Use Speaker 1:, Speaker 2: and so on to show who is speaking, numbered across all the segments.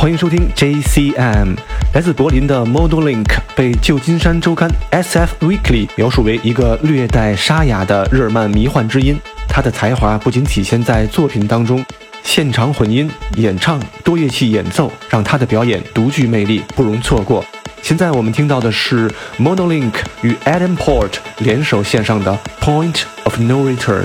Speaker 1: 欢迎收听 JCM。来自柏林的 Model Link 被旧金山周刊 SF Weekly 描述为一个略带沙哑的日耳曼迷幻之音。他的才华不仅体现在作品当中，现场混音、演唱、多乐器演奏，让他的表演独具魅力，不容错过。现在我们听到的是 Model Link 与 Adam Port 联手献上的 Point of No Return。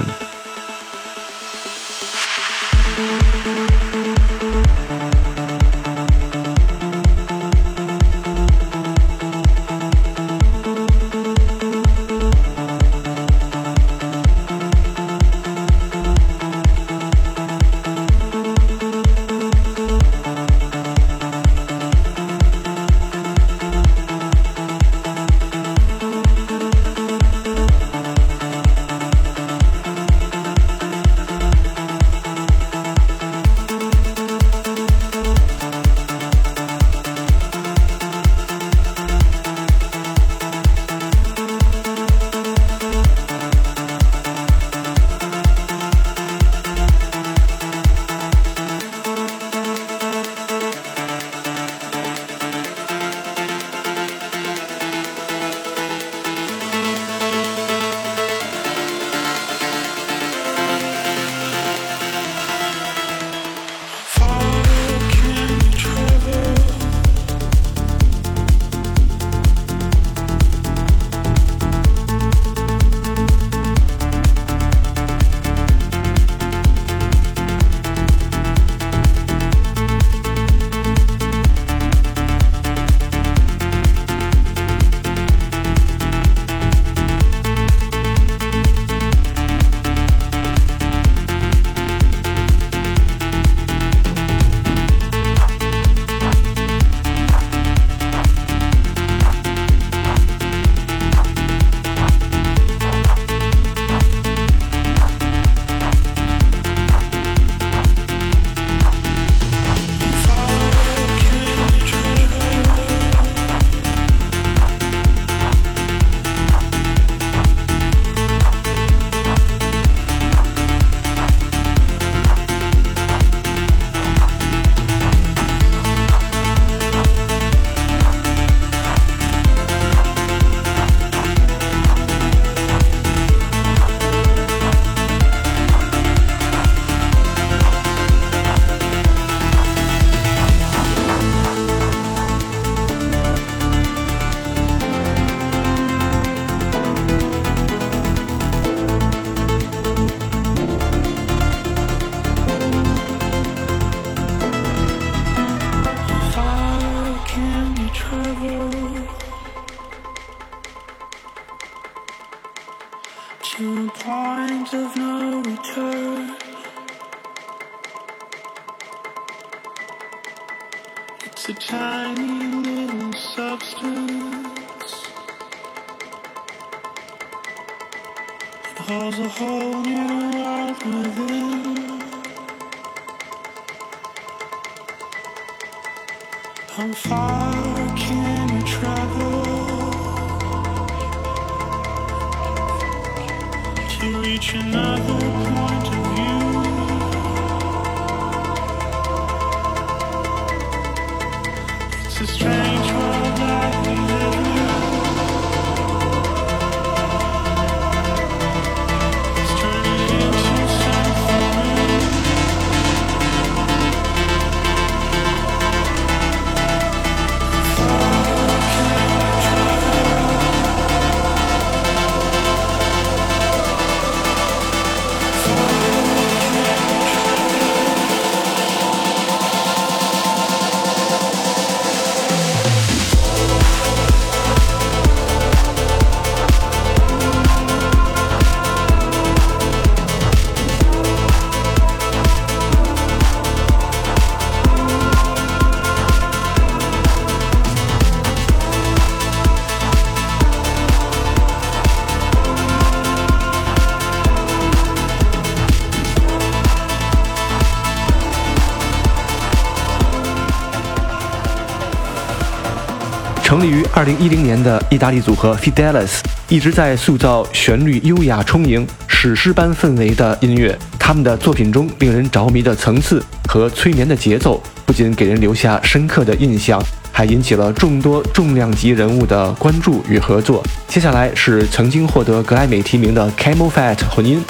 Speaker 1: 成立于2010年的意大利组合 Fidelis 一直在塑造旋律优雅充盈、史诗般氛围的音乐。
Speaker 2: 他们的作品中令人着迷的层次和催眠的节奏，不仅给人留下深刻的印象，还引起了众多重量级人物的关注与合作。接下来是曾经获得格莱美提名的 Camel Fat 混音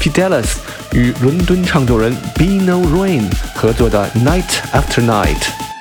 Speaker 2: Fidelis 与伦敦唱作人 Bino Rain 合作的 Night After Night。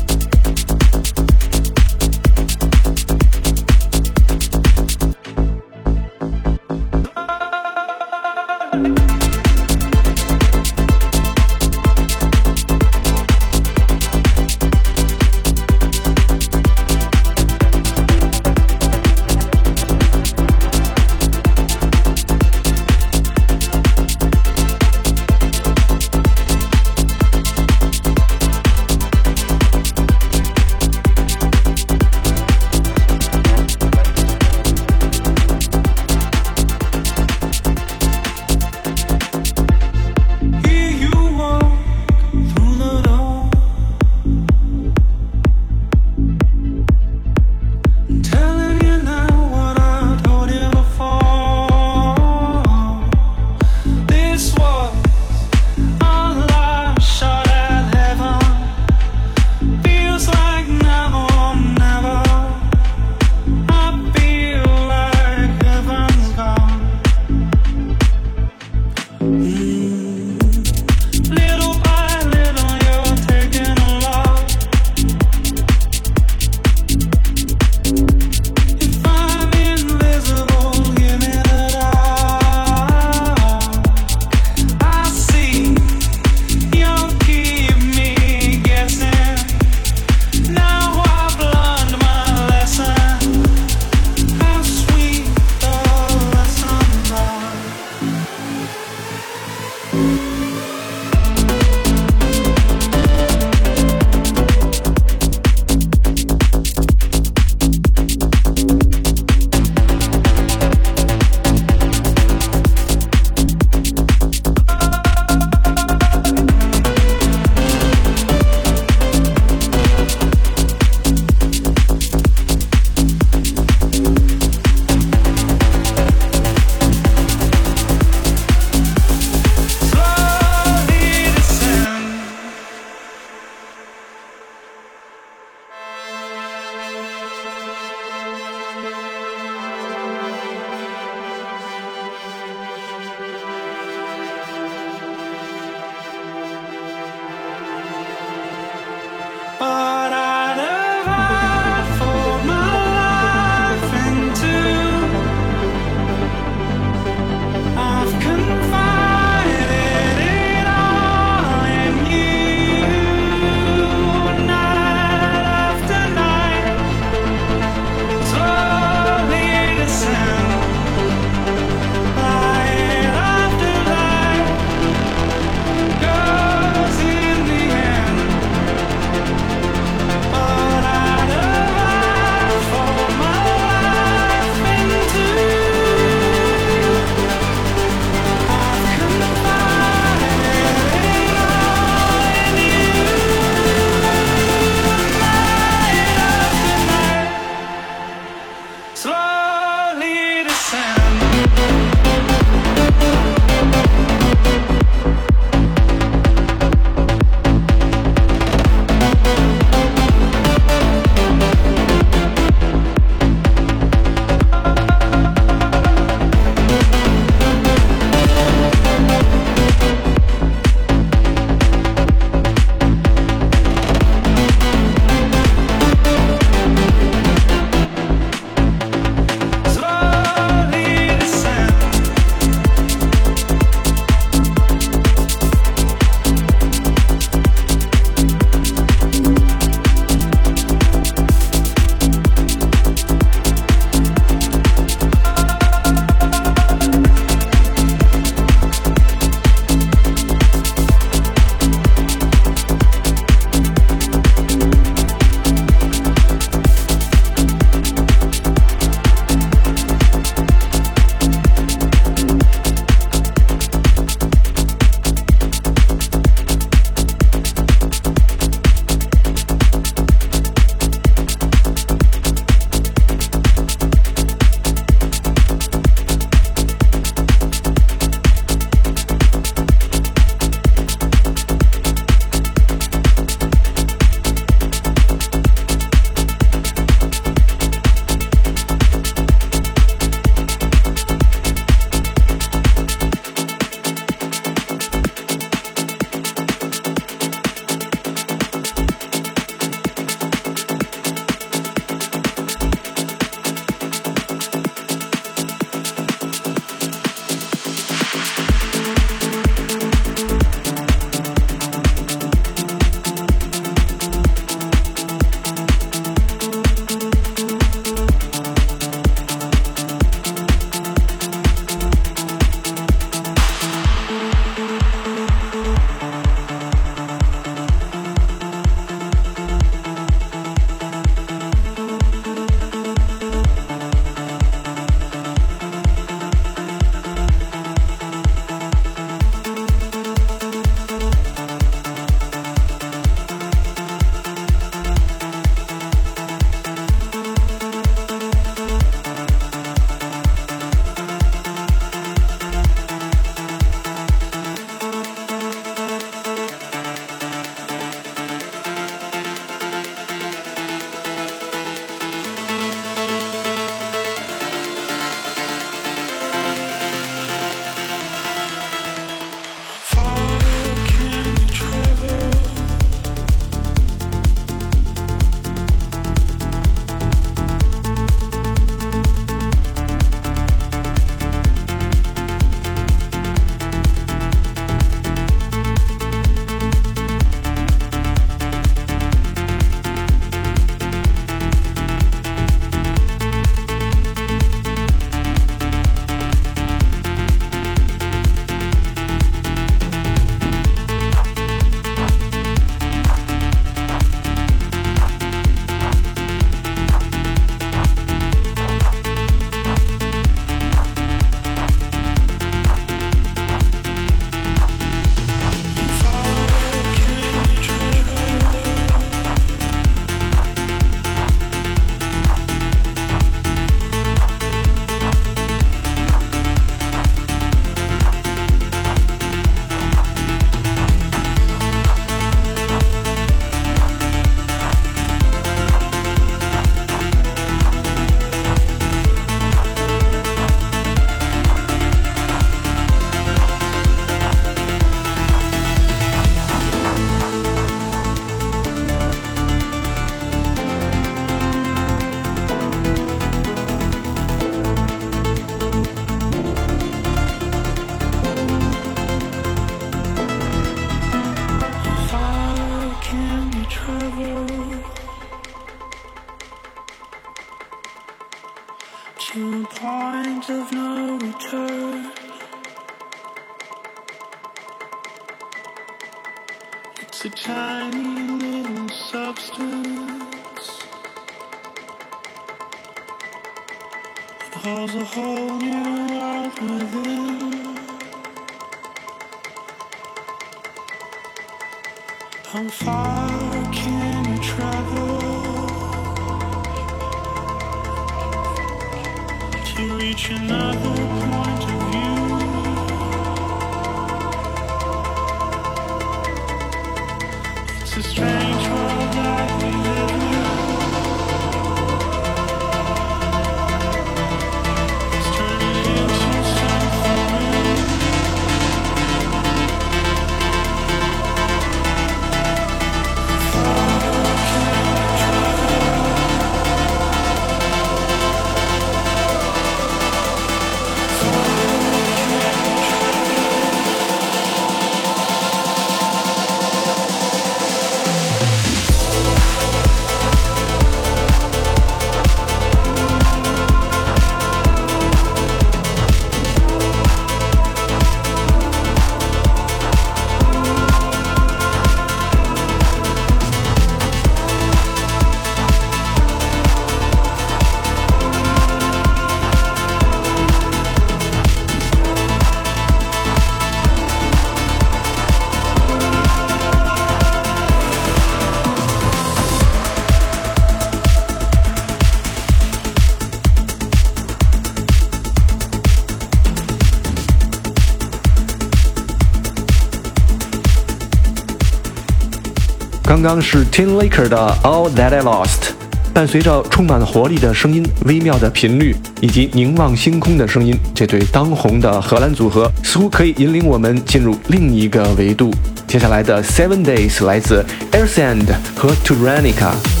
Speaker 2: 刚刚是 Tin Laker 的 All That I Lost，伴随着充满活力的声音、微妙的频率以及凝望星空的声音，这对当红的荷兰组合似乎可以引领我们进入另一个维度。接下来的 Seven Days 来自 Airsand 和 Turanica。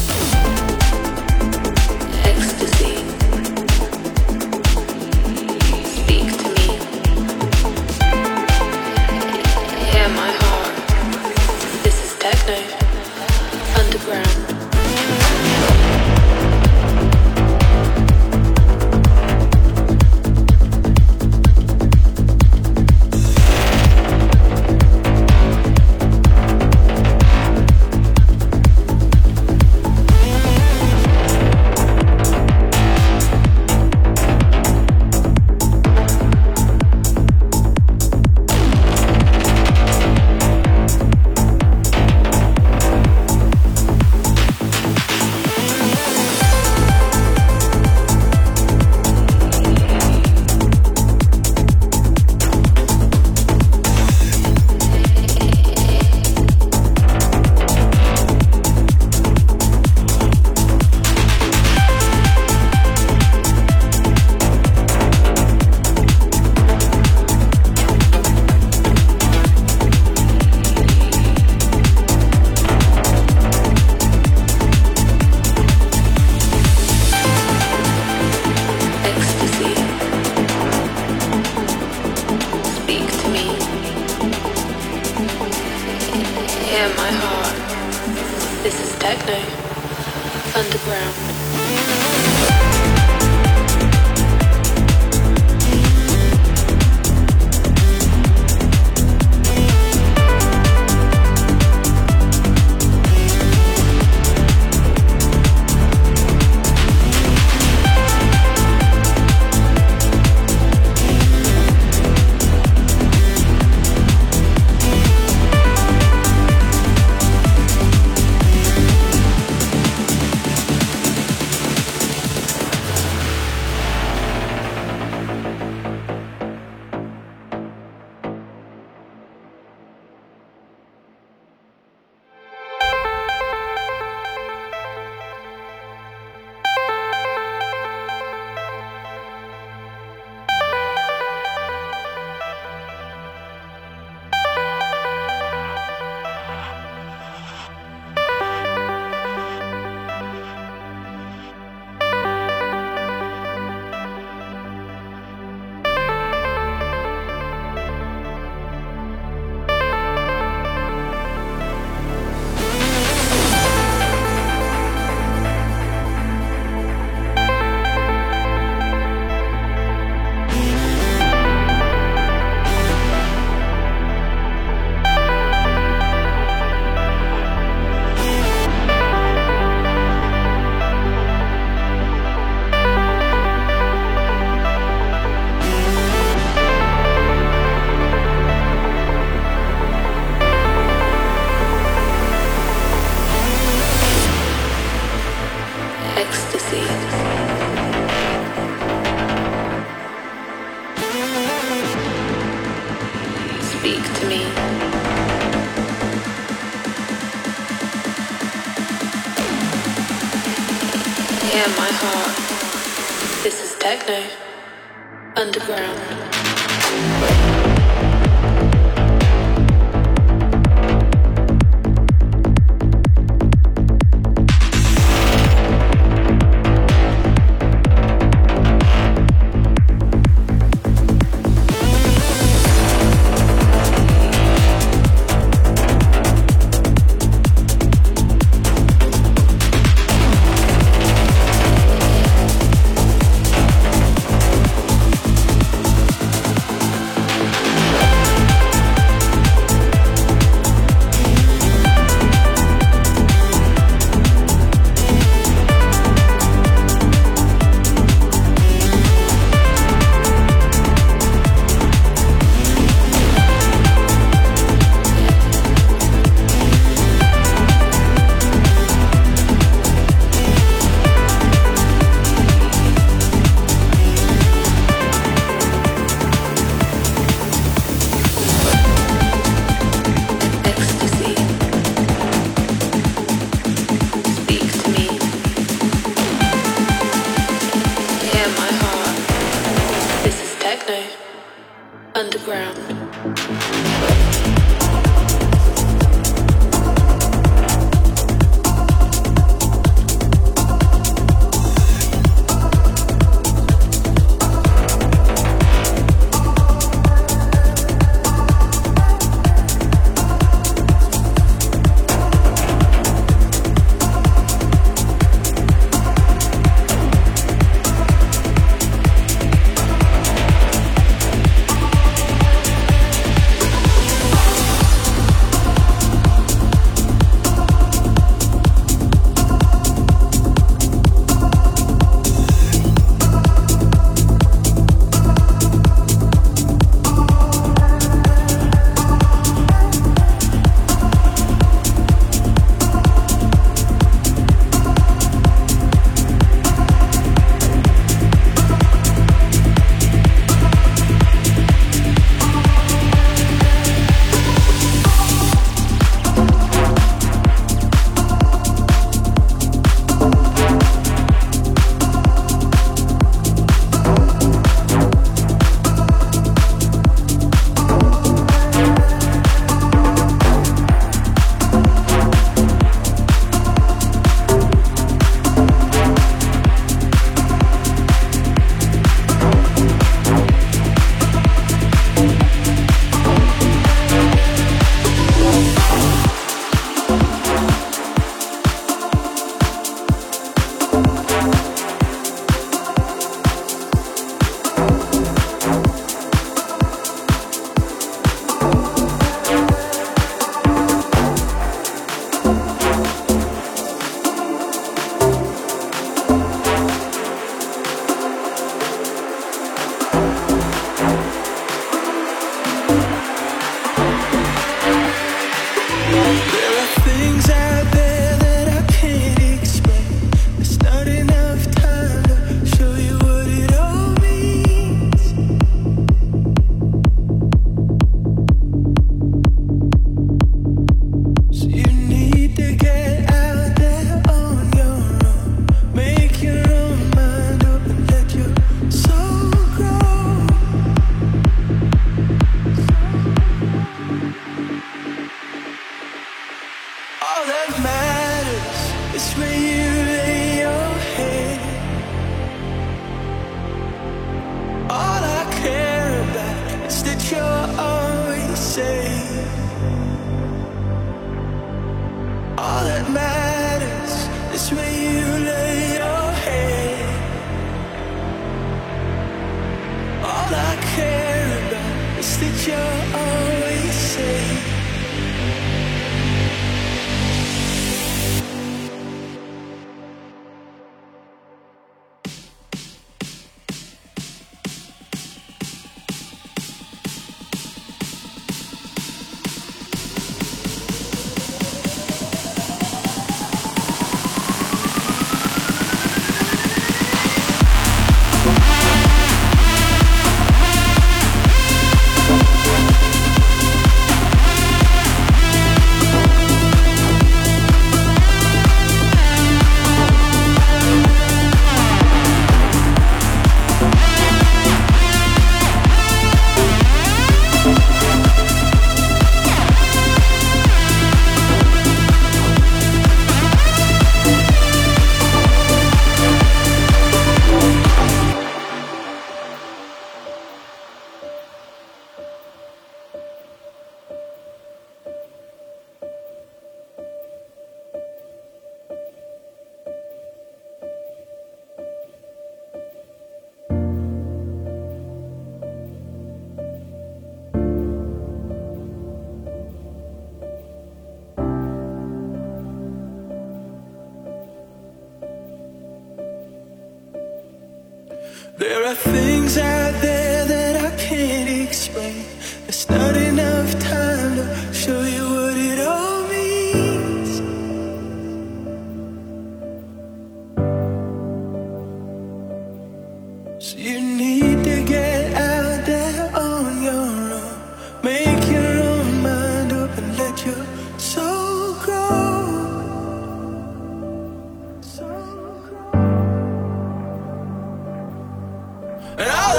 Speaker 1: And all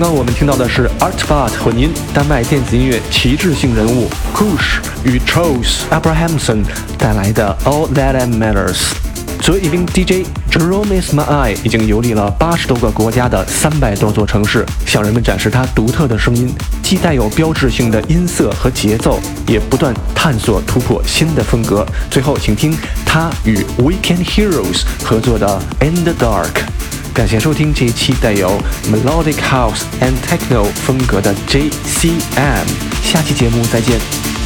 Speaker 2: 刚刚我们听到的是 Artbart 混音丹麦电子音乐旗帜性人物 Kush 与 Charles Abrahamson 带来的 All That Matters。作为一名 DJ Jerome Ismail 已经游历了八十多个国家的三百多座城市，向人们展示他独特的声音，既带有标志性的音色和节奏，也不断探索突破新的风格。最后，请听他与 Weekend Heroes 合作的 In the Dark。感谢收听这一期带有 Melodic House and Techno 风格的 JCM，下期节目再见。